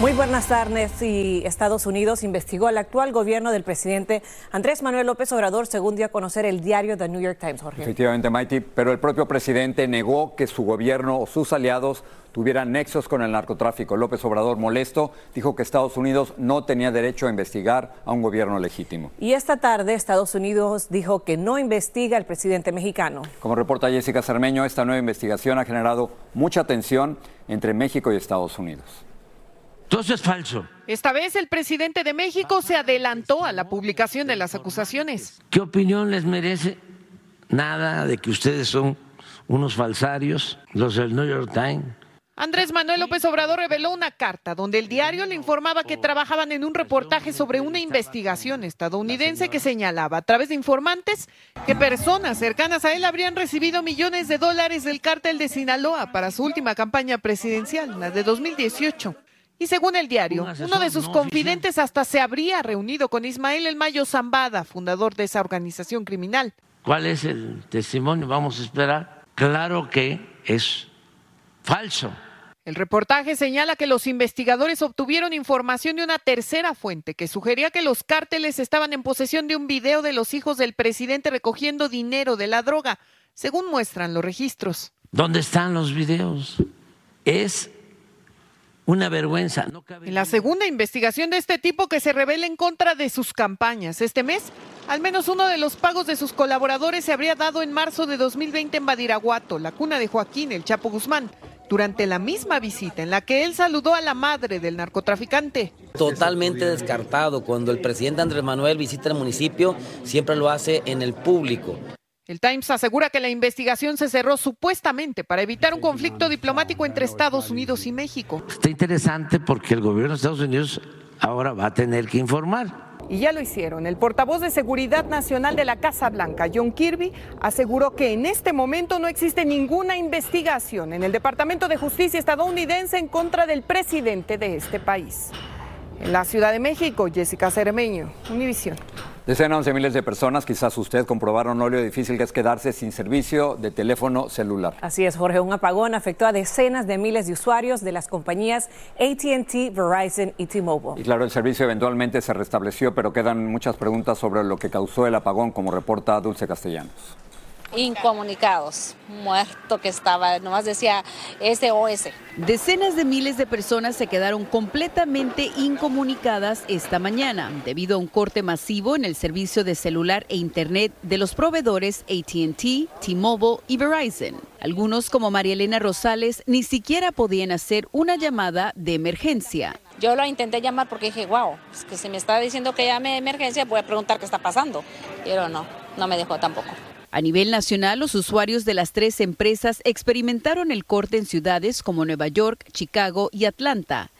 Muy buenas tardes. Y Estados Unidos investigó al actual gobierno del presidente Andrés Manuel López Obrador, según dio a conocer el diario The New York Times, Jorge. Efectivamente, Mighty, pero el propio presidente negó que su gobierno o sus aliados tuvieran nexos con el narcotráfico. López Obrador, molesto, dijo que Estados Unidos no tenía derecho a investigar a un gobierno legítimo. Y esta tarde Estados Unidos dijo que no investiga al presidente mexicano. Como reporta Jessica Cermeño, esta nueva investigación ha generado mucha tensión entre México y Estados Unidos. Eso es falso. Esta vez el presidente de México se adelantó a la publicación de las acusaciones. ¿Qué opinión les merece? Nada de que ustedes son unos falsarios, los del New York Times. Andrés Manuel López Obrador reveló una carta donde el diario le informaba que trabajaban en un reportaje sobre una investigación estadounidense que señalaba a través de informantes que personas cercanas a él habrían recibido millones de dólares del cártel de Sinaloa para su última campaña presidencial, la de 2018. Y según el diario, uno de sus confidentes hasta se habría reunido con Ismael El Mayo Zambada, fundador de esa organización criminal. ¿Cuál es el testimonio? Vamos a esperar. Claro que es falso. El reportaje señala que los investigadores obtuvieron información de una tercera fuente que sugería que los cárteles estaban en posesión de un video de los hijos del presidente recogiendo dinero de la droga, según muestran los registros. ¿Dónde están los videos? Es una vergüenza. en la segunda investigación de este tipo que se revela en contra de sus campañas este mes, al menos uno de los pagos de sus colaboradores se habría dado en marzo de 2020 en Badiraguato, la cuna de Joaquín El Chapo Guzmán, durante la misma visita en la que él saludó a la madre del narcotraficante. Totalmente descartado. Cuando el presidente Andrés Manuel visita el municipio, siempre lo hace en el público. El Times asegura que la investigación se cerró supuestamente para evitar un conflicto diplomático entre Estados Unidos y México. Está interesante porque el gobierno de Estados Unidos ahora va a tener que informar. Y ya lo hicieron. El portavoz de Seguridad Nacional de la Casa Blanca, John Kirby, aseguró que en este momento no existe ninguna investigación en el Departamento de Justicia estadounidense en contra del presidente de este país. En la Ciudad de México, Jessica Cermeño, Univisión. Decenas de miles de personas, quizás usted, comprobaron lo difícil que es quedarse sin servicio de teléfono celular. Así es, Jorge. Un apagón afectó a decenas de miles de usuarios de las compañías ATT, Verizon y T-Mobile. Y claro, el servicio eventualmente se restableció, pero quedan muchas preguntas sobre lo que causó el apagón, como reporta Dulce Castellanos incomunicados, muerto que estaba, nomás decía SOS. Decenas de miles de personas se quedaron completamente incomunicadas esta mañana debido a un corte masivo en el servicio de celular e internet de los proveedores ATT, T-Mobile y Verizon. Algunos, como María Elena Rosales, ni siquiera podían hacer una llamada de emergencia. Yo lo intenté llamar porque dije, wow, es que si me está diciendo que llame de emergencia, voy a preguntar qué está pasando. Pero no, no me dejó tampoco. A nivel nacional, los usuarios de las tres empresas experimentaron el corte en ciudades como Nueva York, Chicago y Atlanta.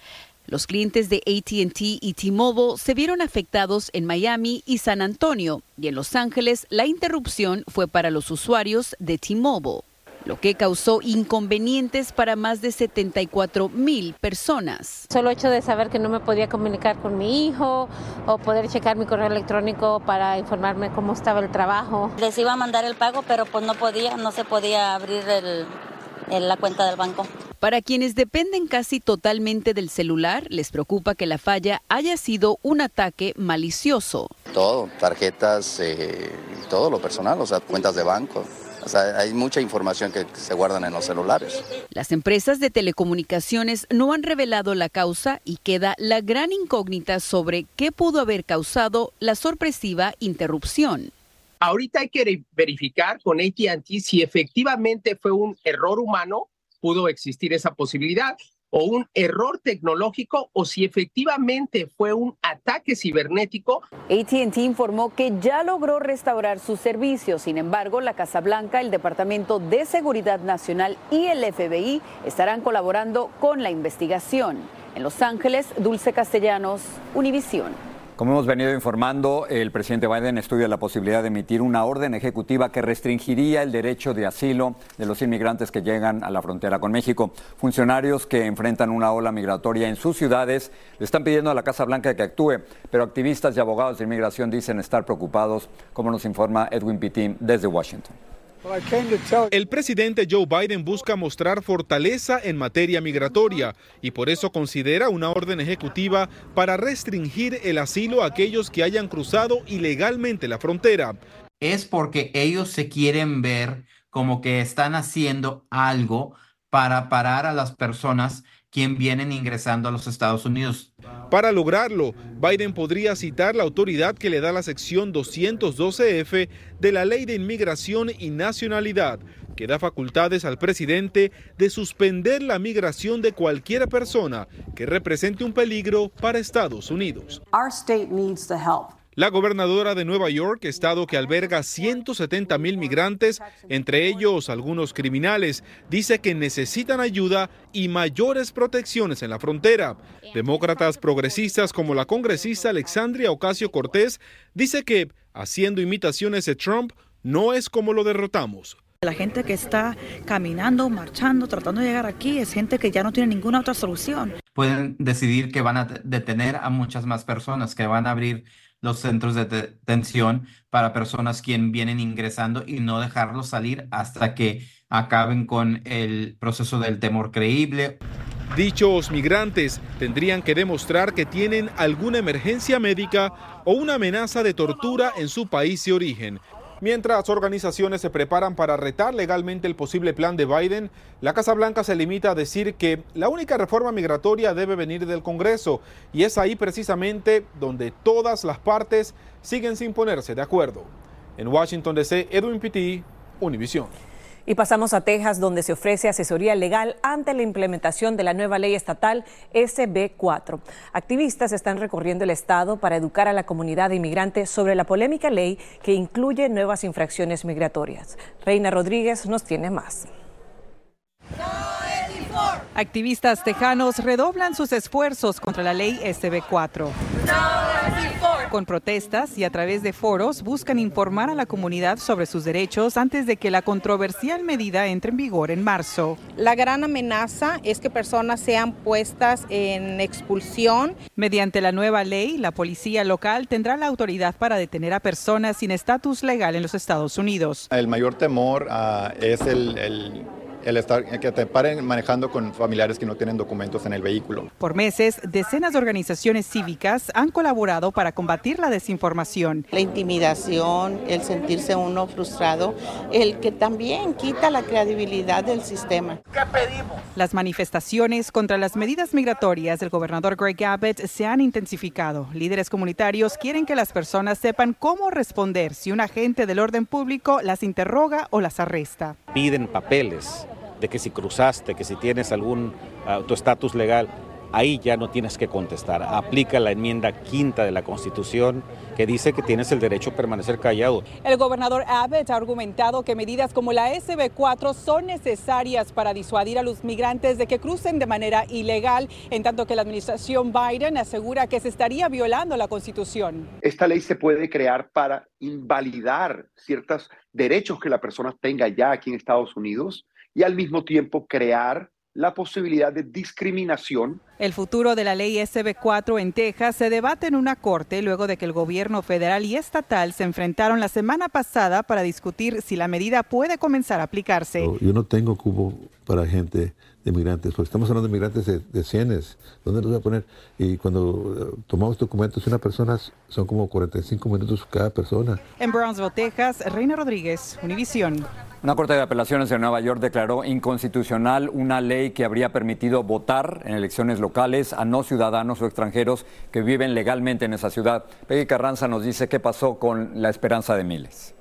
Los clientes de ATT y T-Mobile se vieron afectados en Miami y San Antonio, y en Los Ángeles la interrupción fue para los usuarios de T-Mobile lo que causó inconvenientes para más de 74 mil personas. Solo hecho de saber que no me podía comunicar con mi hijo o poder checar mi correo electrónico para informarme cómo estaba el trabajo. Les iba a mandar el pago, pero pues no podía, no se podía abrir la cuenta del banco. Para quienes dependen casi totalmente del celular, les preocupa que la falla haya sido un ataque malicioso. Todo, tarjetas, eh, todo lo personal, o sea, cuentas de banco hay mucha información que se guardan en los celulares. Las empresas de telecomunicaciones no han revelado la causa y queda la gran incógnita sobre qué pudo haber causado la sorpresiva interrupción. Ahorita hay que verificar con ATT si efectivamente fue un error humano, pudo existir esa posibilidad, o un error tecnológico o si efectivamente fue un ataque cibernético. ATT informó que ya logró restaurar sus servicios. Sin embargo, la Casa Blanca, el Departamento de Seguridad Nacional y el FBI estarán colaborando con la investigación. En Los Ángeles, Dulce Castellanos, Univisión. Como hemos venido informando, el presidente Biden estudia la posibilidad de emitir una orden ejecutiva que restringiría el derecho de asilo de los inmigrantes que llegan a la frontera con México. Funcionarios que enfrentan una ola migratoria en sus ciudades le están pidiendo a la Casa Blanca que actúe, pero activistas y abogados de inmigración dicen estar preocupados, como nos informa Edwin Pitín desde Washington. El presidente Joe Biden busca mostrar fortaleza en materia migratoria y por eso considera una orden ejecutiva para restringir el asilo a aquellos que hayan cruzado ilegalmente la frontera. Es porque ellos se quieren ver como que están haciendo algo para parar a las personas quien vienen ingresando a los Estados Unidos. Para lograrlo, Biden podría citar la autoridad que le da la sección 212F de la Ley de Inmigración y Nacionalidad, que da facultades al presidente de suspender la migración de cualquier persona que represente un peligro para Estados Unidos. Our state needs the help. La gobernadora de Nueva York, estado que alberga 170 mil migrantes, entre ellos algunos criminales, dice que necesitan ayuda y mayores protecciones en la frontera. Demócratas progresistas como la congresista Alexandria Ocasio Cortés dice que, haciendo imitaciones de Trump, no es como lo derrotamos. La gente que está caminando, marchando, tratando de llegar aquí es gente que ya no tiene ninguna otra solución. Pueden decidir que van a detener a muchas más personas, que van a abrir los centros de detención para personas quien vienen ingresando y no dejarlos salir hasta que acaben con el proceso del temor creíble. Dichos migrantes tendrían que demostrar que tienen alguna emergencia médica o una amenaza de tortura en su país de origen. Mientras organizaciones se preparan para retar legalmente el posible plan de Biden, la Casa Blanca se limita a decir que la única reforma migratoria debe venir del Congreso y es ahí precisamente donde todas las partes siguen sin ponerse de acuerdo. En Washington DC, Edwin Pitti, Univision. Y pasamos a Texas, donde se ofrece asesoría legal ante la implementación de la nueva ley estatal SB4. Activistas están recorriendo el estado para educar a la comunidad inmigrante sobre la polémica ley que incluye nuevas infracciones migratorias. Reina Rodríguez nos tiene más. Activistas tejanos redoblan sus esfuerzos contra la ley SB4. Con protestas y a través de foros buscan informar a la comunidad sobre sus derechos antes de que la controversial medida entre en vigor en marzo. La gran amenaza es que personas sean puestas en expulsión. Mediante la nueva ley, la policía local tendrá la autoridad para detener a personas sin estatus legal en los Estados Unidos. El mayor temor uh, es el, el el estar, que te paren manejando con familiares que no tienen documentos en el vehículo. Por meses, decenas de organizaciones cívicas han colaborado para combatir la desinformación. La intimidación, el sentirse uno frustrado, el que también quita la credibilidad del sistema. ¿Qué pedimos? Las manifestaciones contra las medidas migratorias del gobernador Greg Abbott se han intensificado. Líderes comunitarios quieren que las personas sepan cómo responder si un agente del orden público las interroga o las arresta. Piden papeles de que si cruzaste, que si tienes algún uh, tu estatus legal, ahí ya no tienes que contestar. Aplica la enmienda quinta de la Constitución que dice que tienes el derecho a permanecer callado. El gobernador Abbott ha argumentado que medidas como la SB4 son necesarias para disuadir a los migrantes de que crucen de manera ilegal, en tanto que la administración Biden asegura que se estaría violando la Constitución. Esta ley se puede crear para invalidar ciertos derechos que la persona tenga ya aquí en Estados Unidos y al mismo tiempo crear la posibilidad de discriminación. El futuro de la ley SB4 en Texas se debate en una corte luego de que el gobierno federal y estatal se enfrentaron la semana pasada para discutir si la medida puede comenzar a aplicarse. Yo no tengo cubo para gente de migrantes, porque estamos hablando de migrantes de, de cienes. ¿Dónde los voy a poner? Y cuando uh, tomamos documentos una persona, son como 45 minutos cada persona. En Brownsville, Texas, Reina Rodríguez, Univisión. Una corte de apelaciones de Nueva York declaró inconstitucional una ley que habría permitido votar en elecciones locales a no ciudadanos o extranjeros que viven legalmente en esa ciudad. Peggy Carranza nos dice qué pasó con la esperanza de miles.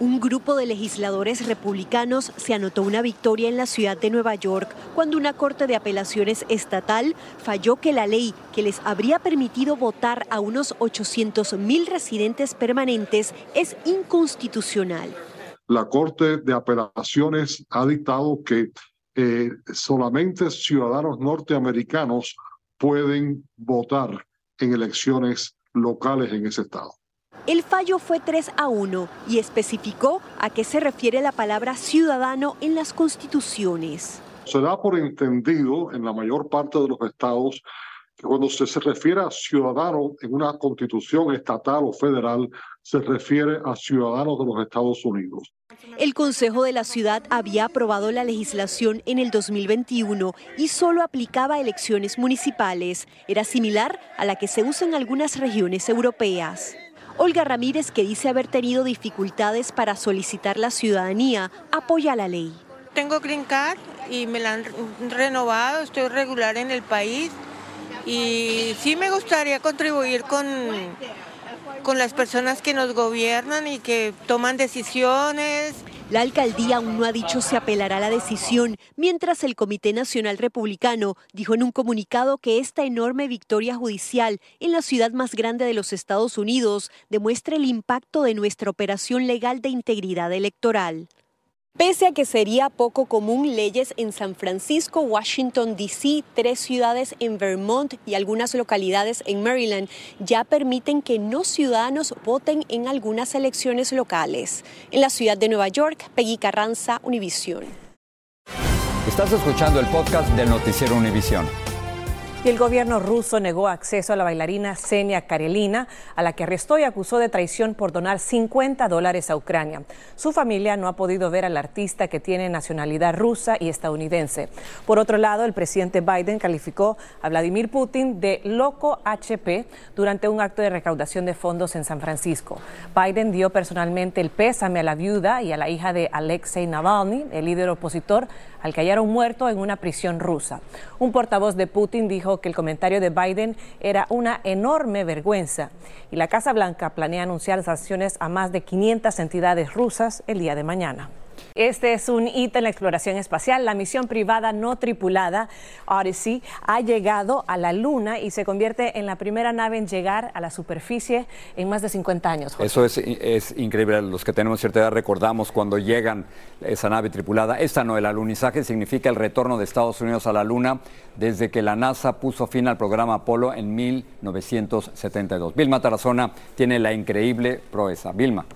Un grupo de legisladores republicanos se anotó una victoria en la ciudad de Nueva York cuando una corte de apelaciones estatal falló que la ley que les habría permitido votar a unos 800 mil residentes permanentes es inconstitucional la Corte de Apelaciones ha dictado que eh, solamente ciudadanos norteamericanos pueden votar en elecciones locales en ese estado. El fallo fue 3 a 1 y especificó a qué se refiere la palabra ciudadano en las constituciones. Se da por entendido en la mayor parte de los estados que cuando se, se refiere a ciudadano en una constitución estatal o federal, se refiere a ciudadanos de los Estados Unidos. El Consejo de la Ciudad había aprobado la legislación en el 2021 y solo aplicaba a elecciones municipales. Era similar a la que se usa en algunas regiones europeas. Olga Ramírez, que dice haber tenido dificultades para solicitar la ciudadanía, apoya la ley. Tengo Green Card y me la han renovado, estoy regular en el país y sí me gustaría contribuir con, con las personas que nos gobiernan y que toman decisiones. La alcaldía aún no ha dicho si apelará a la decisión, mientras el Comité Nacional Republicano dijo en un comunicado que esta enorme victoria judicial en la ciudad más grande de los Estados Unidos demuestra el impacto de nuestra operación legal de integridad electoral. Pese a que sería poco común leyes en San Francisco, Washington, D.C., tres ciudades en Vermont y algunas localidades en Maryland ya permiten que no ciudadanos voten en algunas elecciones locales. En la ciudad de Nueva York, Peggy Carranza, Univisión. Estás escuchando el podcast del noticiero Univisión. Y el gobierno ruso negó acceso a la bailarina Senia Karelina, a la que arrestó y acusó de traición por donar 50 dólares a Ucrania. Su familia no ha podido ver al artista que tiene nacionalidad rusa y estadounidense. Por otro lado, el presidente Biden calificó a Vladimir Putin de loco HP durante un acto de recaudación de fondos en San Francisco. Biden dio personalmente el pésame a la viuda y a la hija de Alexei Navalny, el líder opositor, al que hallaron muerto en una prisión rusa. Un portavoz de Putin dijo que el comentario de Biden era una enorme vergüenza y la Casa Blanca planea anunciar sanciones a más de 500 entidades rusas el día de mañana. Este es un hito en la exploración espacial. La misión privada no tripulada Odyssey ha llegado a la Luna y se convierte en la primera nave en llegar a la superficie en más de 50 años. Eso es, es, increíble. Los que tenemos cierta edad recordamos cuando llegan esa nave tripulada. Esta no, el alunizaje significa el retorno de Estados Unidos a la Luna desde que la NASA puso fin al programa Apolo en 1972. Vilma Tarazona tiene la increíble proeza. Vilma.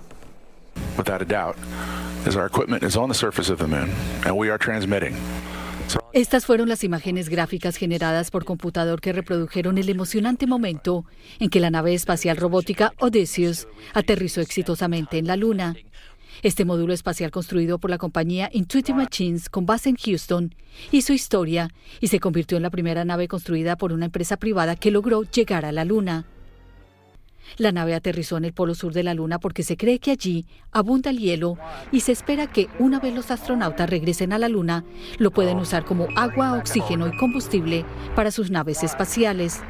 Without a doubt, is our equipment is on the surface of the moon and we are transmitting. Estas fueron las imágenes gráficas generadas por computador que reprodujeron el emocionante momento en que la nave espacial robótica Odysseus aterrizó exitosamente en la Luna. Este módulo espacial construido por la compañía Intuitive Machines con base en Houston hizo historia y se convirtió en la primera nave construida por una empresa privada que logró llegar a la Luna. La nave aterrizó en el polo sur de la Luna porque se cree que allí abunda el hielo y se espera que una vez los astronautas regresen a la Luna, lo pueden usar como agua, oxígeno y combustible para sus naves espaciales.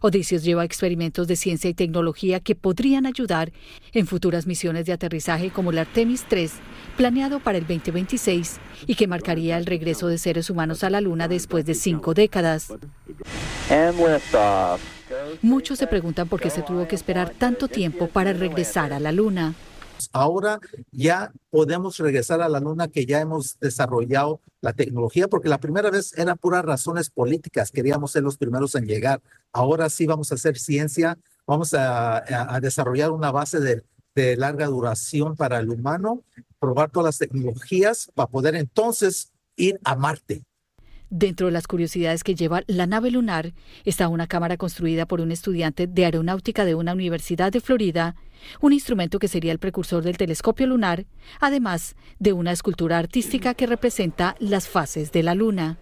Odysseus lleva experimentos de ciencia y tecnología que podrían ayudar en futuras misiones de aterrizaje como la Artemis 3, planeado para el 2026 y que marcaría el regreso de seres humanos a la Luna después de cinco décadas. Muchos se preguntan por qué se tuvo que esperar tanto tiempo para regresar a la Luna. Ahora ya podemos regresar a la Luna que ya hemos desarrollado la tecnología, porque la primera vez eran puras razones políticas, queríamos ser los primeros en llegar. Ahora sí vamos a hacer ciencia, vamos a, desarrollar una base de, de larga duración para el humano, probar todas las tecnologías para poder entonces ir a Marte. Dentro de las curiosidades que lleva la nave lunar está una cámara construida por un estudiante de aeronáutica de una universidad de Florida, un instrumento que sería el precursor del telescopio lunar, además de una escultura artística que representa las fases de la luna.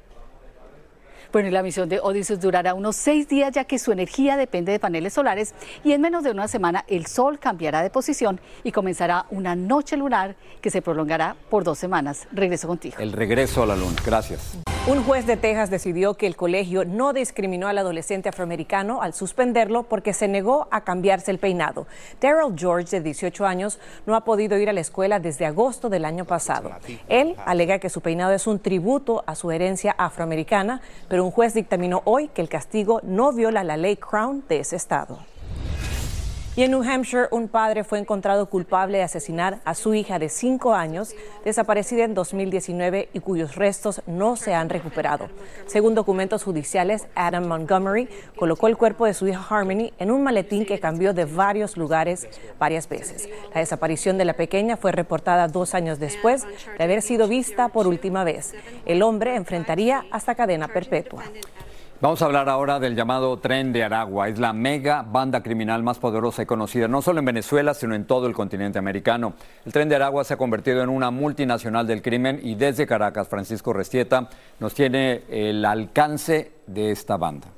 Bueno, y la misión de Odysseus durará unos seis días ya que su energía depende de paneles solares y en menos de una semana el Sol cambiará de posición y comenzará una noche lunar que se prolongará por dos semanas. Regreso contigo. El regreso a la luna. Gracias. Un juez de Texas decidió que el colegio no discriminó al adolescente afroamericano al suspenderlo porque se negó a cambiarse el peinado. Daryl George, de 18 años, no ha podido ir a la escuela desde agosto del año pasado. Él alega que su peinado es un tributo a su herencia afroamericana, pero un juez dictaminó hoy que el castigo no viola la ley Crown de ese estado. Y en New Hampshire, un padre fue encontrado culpable de asesinar a su hija de cinco años, desaparecida en 2019 y cuyos restos no se han recuperado. Según documentos judiciales, Adam Montgomery colocó el cuerpo de su hija Harmony en un maletín que cambió de varios lugares varias veces. La desaparición de la pequeña fue reportada dos años después de haber sido vista por última vez. El hombre enfrentaría hasta cadena perpetua. Vamos a hablar ahora del llamado Tren de Aragua. Es la mega banda criminal más poderosa y conocida no solo en Venezuela, sino en todo el continente americano. El Tren de Aragua se ha convertido en una multinacional del crimen y desde Caracas, Francisco Restieta nos tiene el alcance de esta banda.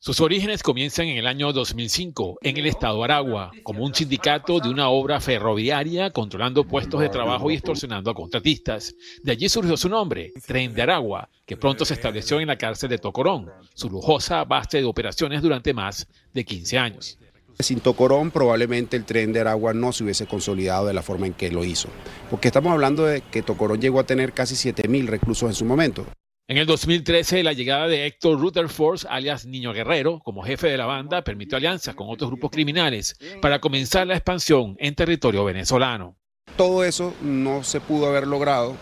Sus orígenes comienzan en el año 2005 en el estado Aragua, como un sindicato de una obra ferroviaria controlando puestos de trabajo y extorsionando a contratistas. De allí surgió su nombre, Tren de Aragua, que pronto se estableció en la cárcel de Tocorón, su lujosa base de operaciones durante más de 15 años. Sin Tocorón probablemente el tren de Aragua no se hubiese consolidado de la forma en que lo hizo, porque estamos hablando de que Tocorón llegó a tener casi 7.000 reclusos en su momento. En el 2013, la llegada de Héctor Rutherford, alias Niño Guerrero, como jefe de la banda, permitió alianzas con otros grupos criminales para comenzar la expansión en territorio venezolano. Todo eso no se pudo haber logrado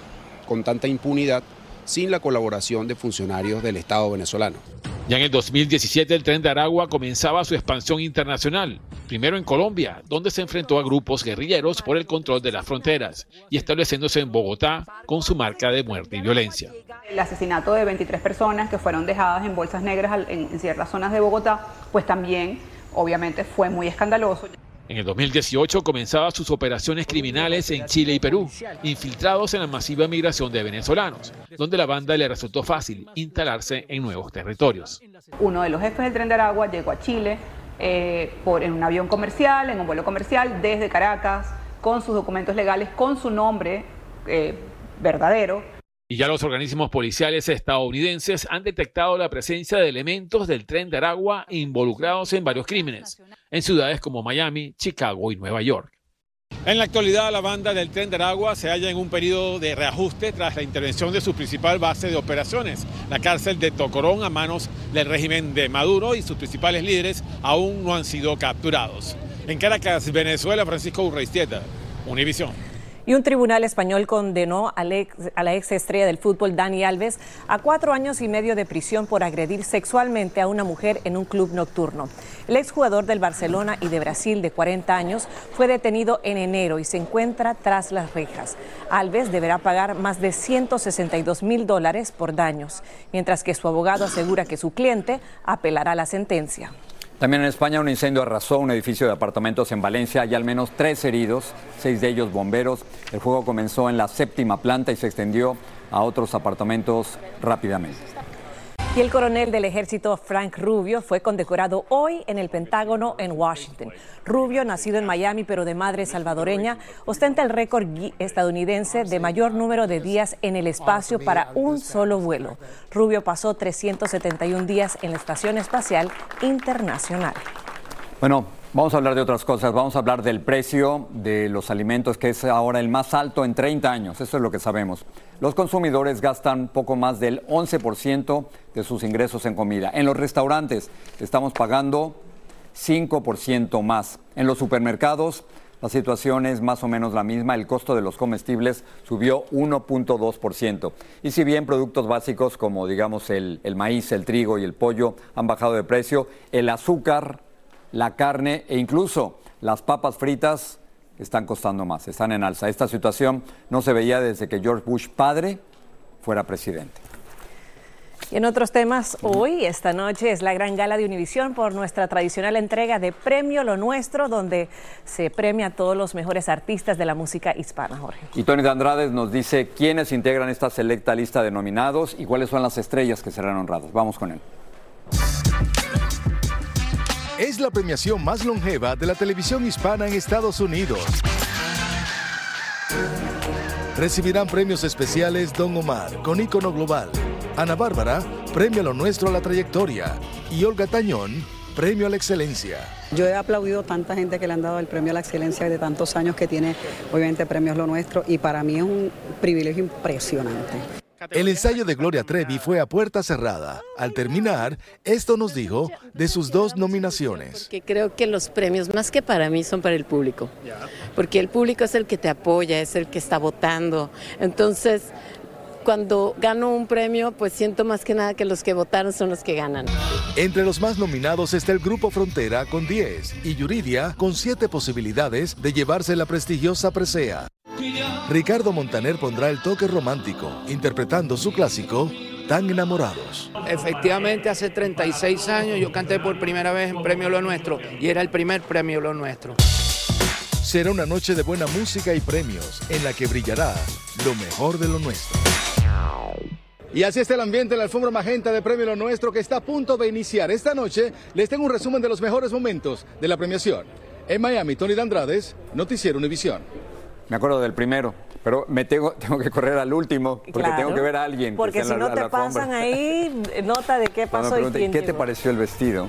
con tanta impunidad sin la colaboración de funcionarios del Estado venezolano. Ya en el 2017 el tren de Aragua comenzaba su expansión internacional, primero en Colombia, donde se enfrentó a grupos guerrilleros por el control de las fronteras y estableciéndose en Bogotá con su marca de muerte y violencia. El asesinato de 23 personas que fueron dejadas en bolsas negras en ciertas zonas de Bogotá, pues también obviamente fue muy escandaloso. En el 2018 comenzaba sus operaciones criminales en Chile y Perú, infiltrados en la masiva migración de venezolanos, donde la banda le resultó fácil instalarse en nuevos territorios. Uno de los jefes del tren de Aragua llegó a Chile eh, por, en un avión comercial, en un vuelo comercial desde Caracas, con sus documentos legales, con su nombre eh, verdadero y ya los organismos policiales estadounidenses han detectado la presencia de elementos del tren de Aragua involucrados en varios crímenes, en ciudades como Miami, Chicago y Nueva York. En la actualidad, la banda del tren de Aragua se halla en un periodo de reajuste tras la intervención de su principal base de operaciones, la cárcel de Tocorón, a manos del régimen de Maduro y sus principales líderes aún no han sido capturados. En Caracas, Venezuela, Francisco Urreistieta, Univisión. Y un tribunal español condenó a la ex estrella del fútbol Dani Alves a cuatro años y medio de prisión por agredir sexualmente a una mujer en un club nocturno. El exjugador del Barcelona y de Brasil de 40 años fue detenido en enero y se encuentra tras las rejas. Alves deberá pagar más de 162 mil dólares por daños, mientras que su abogado asegura que su cliente apelará la sentencia. También en España un incendio arrasó un edificio de apartamentos en Valencia. Hay al menos tres heridos, seis de ellos bomberos. El fuego comenzó en la séptima planta y se extendió a otros apartamentos rápidamente. Y el coronel del ejército Frank Rubio fue condecorado hoy en el Pentágono en Washington. Rubio, nacido en Miami pero de madre salvadoreña, ostenta el récord estadounidense de mayor número de días en el espacio para un solo vuelo. Rubio pasó 371 días en la Estación Espacial Internacional. Bueno, Vamos a hablar de otras cosas. Vamos a hablar del precio de los alimentos, que es ahora el más alto en 30 años. Eso es lo que sabemos. Los consumidores gastan poco más del 11% de sus ingresos en comida. En los restaurantes estamos pagando 5% más. En los supermercados la situación es más o menos la misma. El costo de los comestibles subió 1.2%. Y si bien productos básicos como digamos el, el maíz, el trigo y el pollo han bajado de precio, el azúcar la carne e incluso las papas fritas están costando más, están en alza. Esta situación no se veía desde que George Bush padre fuera presidente. Y en otros temas, hoy, esta noche, es la gran gala de Univisión por nuestra tradicional entrega de Premio Lo Nuestro, donde se premia a todos los mejores artistas de la música hispana, Jorge. Y Tony de Andrade nos dice quiénes integran esta selecta lista de nominados y cuáles son las estrellas que serán honradas. Vamos con él. Es la premiación más longeva de la televisión hispana en Estados Unidos. Recibirán premios especiales Don Omar, con ícono global. Ana Bárbara, premio a lo nuestro a la trayectoria. Y Olga Tañón, premio a la excelencia. Yo he aplaudido a tanta gente que le han dado el premio a la excelencia de tantos años que tiene, obviamente, premios lo nuestro, y para mí es un privilegio impresionante. El ensayo de Gloria Trevi fue a puerta cerrada. Al terminar, esto nos dijo de sus dos nominaciones. Porque creo que los premios, más que para mí, son para el público. Porque el público es el que te apoya, es el que está votando. Entonces, cuando gano un premio, pues siento más que nada que los que votaron son los que ganan. Entre los más nominados está el Grupo Frontera con 10 y Yuridia con 7 posibilidades de llevarse la prestigiosa presea. Ricardo Montaner pondrá el toque romántico, interpretando su clásico Tan enamorados. Efectivamente, hace 36 años yo canté por primera vez en Premio Lo Nuestro y era el primer Premio Lo Nuestro. Será una noche de buena música y premios en la que brillará lo mejor de lo nuestro. Y así está el ambiente en la alfombra magenta de Premio Lo Nuestro que está a punto de iniciar. Esta noche les tengo un resumen de los mejores momentos de la premiación. En Miami, Tony Dandrades, Noticiero Univisión. Me acuerdo del primero, pero me tengo, tengo que correr al último porque Claro. tengo que ver a alguien. que Porque si la- no te pasan alfombra. ahí, nota de qué pasó y quién ¿qué te pareció el vestido?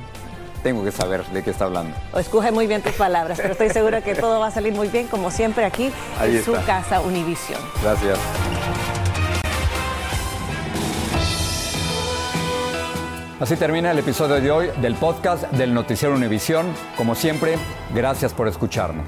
Tengo que saber de qué está hablando. O escoge muy bien tus palabras, pero estoy segura que todo va a salir muy bien, como siempre aquí Ahí en su casa Univisión. Gracias. Así termina el episodio de hoy del podcast del Noticiero Univisión. Como siempre, gracias por escucharnos.